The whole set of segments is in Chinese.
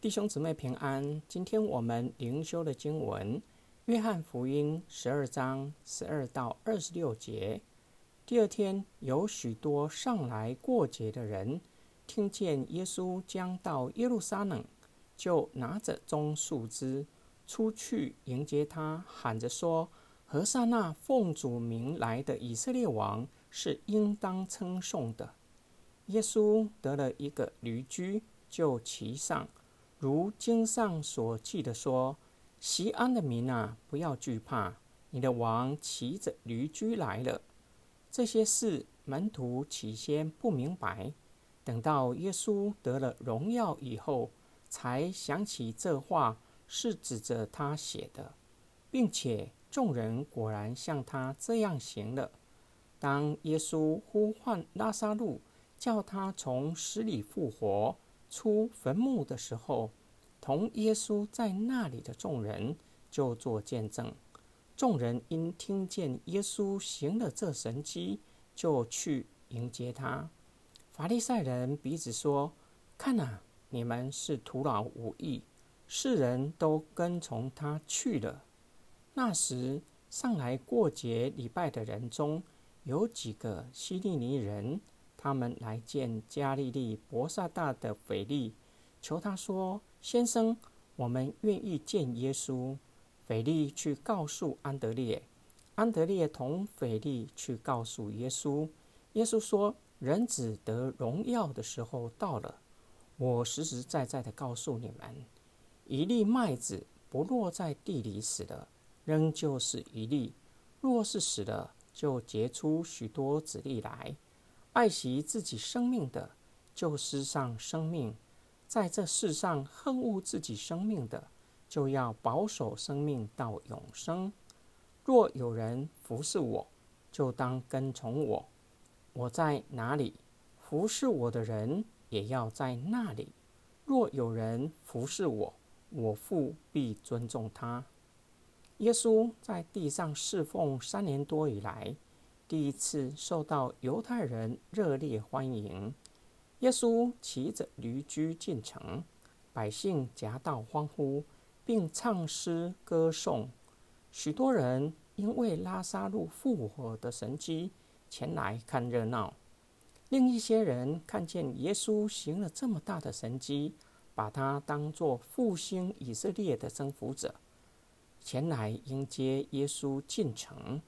弟兄姊妹平安。今天我们灵修的经文《约翰福音》十二章十二到二十六节。第二天，有许多上来过节的人，听见耶稣将到耶路撒冷，就拿着棕树枝出去迎接他，喊着说：“和散那，奉主名来的以色列王，是应当称颂的。”耶稣得了一个驴驹，就骑上。如经上所记的说：“锡安的民啊，不要惧怕，你的王骑着驴驹来了。”这些事门徒起先不明白，等到耶稣得了荣耀以后，才想起这话是指着他写的，并且众人果然像他这样行了。当耶稣呼唤拉撒路，叫他从死里复活。出坟墓的时候，同耶稣在那里的众人就作见证。众人因听见耶稣行了这神迹，就去迎接他。法利赛人彼此说：“看哪，你们是徒劳无益，世人都跟从他去了。”那时上来过节礼拜的人中有几个希利尼人。他们来见加利利伯撒大的腓力，求他说：“先生，我们愿意见耶稣。”腓力去告诉安德烈，安德烈同腓力去告诉耶稣。耶稣说：“人子得荣耀的时候到了。我实实在在的告诉你们，一粒麦子不落在地里死了，仍旧是一粒；若是死了，就结出许多子粒来。”爱惜自己生命的，就失丧生命；在这世上恨恶自己生命的，就要保守生命到永生。若有人服侍我，就当跟从我。我在哪里，服侍我的人也要在那里。若有人服侍我，我父必尊重他。耶稣在地上侍奉三年多以来，第一次受到犹太人热烈欢迎，耶稣骑着驴驹进城，百姓夹道欢呼，并唱诗歌颂。许多人因为拉撒路复活的神迹前来看热闹。另一些人看见耶稣行了这么大的神迹，把他当作复兴以色列的征服者，前来迎接耶稣进城。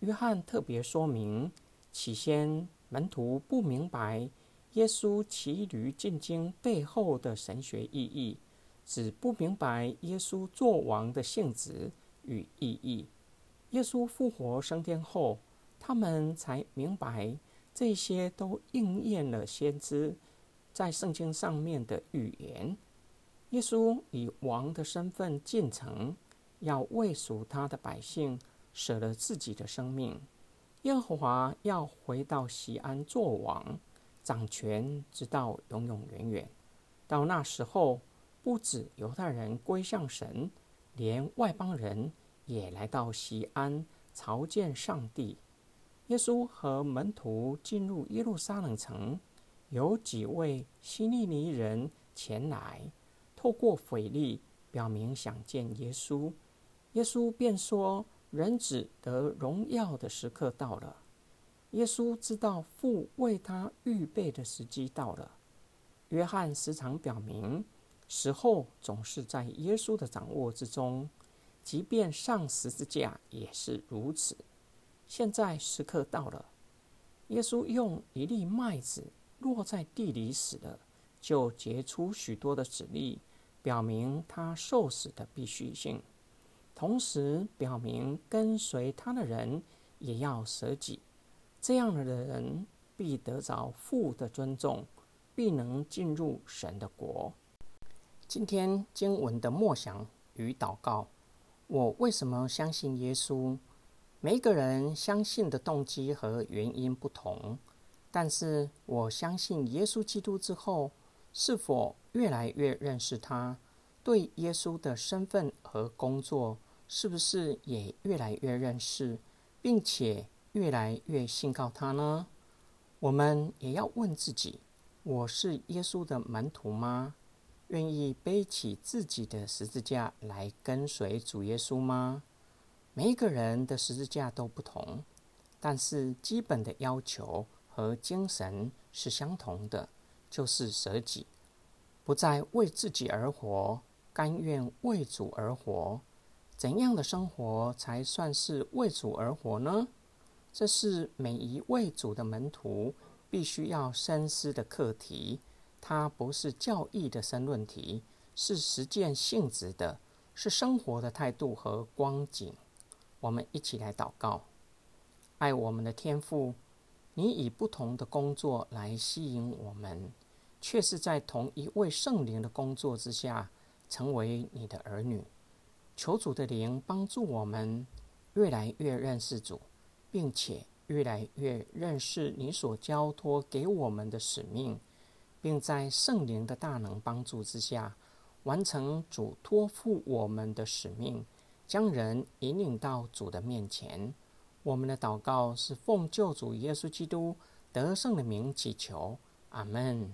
约翰特别说明，起先门徒不明白耶稣骑驴进京背后的神学意义，只不明白耶稣作王的性质与意义。耶稣复活升天后，他们才明白这些都应验了先知在圣经上面的预言。耶稣以王的身份进城，要为属他的百姓。舍了自己的生命，耶和华要回到西安作王，掌权直到永永远远。到那时候，不止犹太人归向神，连外邦人也来到西安朝见上帝。耶稣和门徒进入耶路撒冷城，有几位希利尼人前来，透过腓力表明想见耶稣。耶稣便说。人子得荣耀的时刻到了，耶稣知道父为他预备的时机到了。约翰时常表明，时候总是在耶稣的掌握之中，即便上十字架也是如此。现在时刻到了，耶稣用一粒麦子落在地里死了，就结出许多的子粒，表明他受死的必须性。同时表明，跟随他的人也要舍己，这样的人必得着父的尊重，必能进入神的国。今天经文的默想与祷告，我为什么相信耶稣？每一个人相信的动机和原因不同，但是我相信耶稣基督之后，是否越来越认识他？对耶稣的身份和工作。是不是也越来越认识，并且越来越信靠他呢？我们也要问自己：我是耶稣的门徒吗？愿意背起自己的十字架来跟随主耶稣吗？每一个人的十字架都不同，但是基本的要求和精神是相同的，就是舍己，不再为自己而活，甘愿为主而活。怎样的生活才算是为主而活呢？这是每一位主的门徒必须要深思的课题。它不是教义的申论题，是实践性质的，是生活的态度和光景。我们一起来祷告：爱我们的天父，你以不同的工作来吸引我们，却是在同一位圣灵的工作之下，成为你的儿女。求主的灵帮助我们越来越认识主，并且越来越认识你所交托给我们的使命。并在圣灵的大能帮助之下，完成主托付我们的使命，将人引领到主的面前。我们的祷告是奉救主耶稣基督得胜的名祈求，阿门。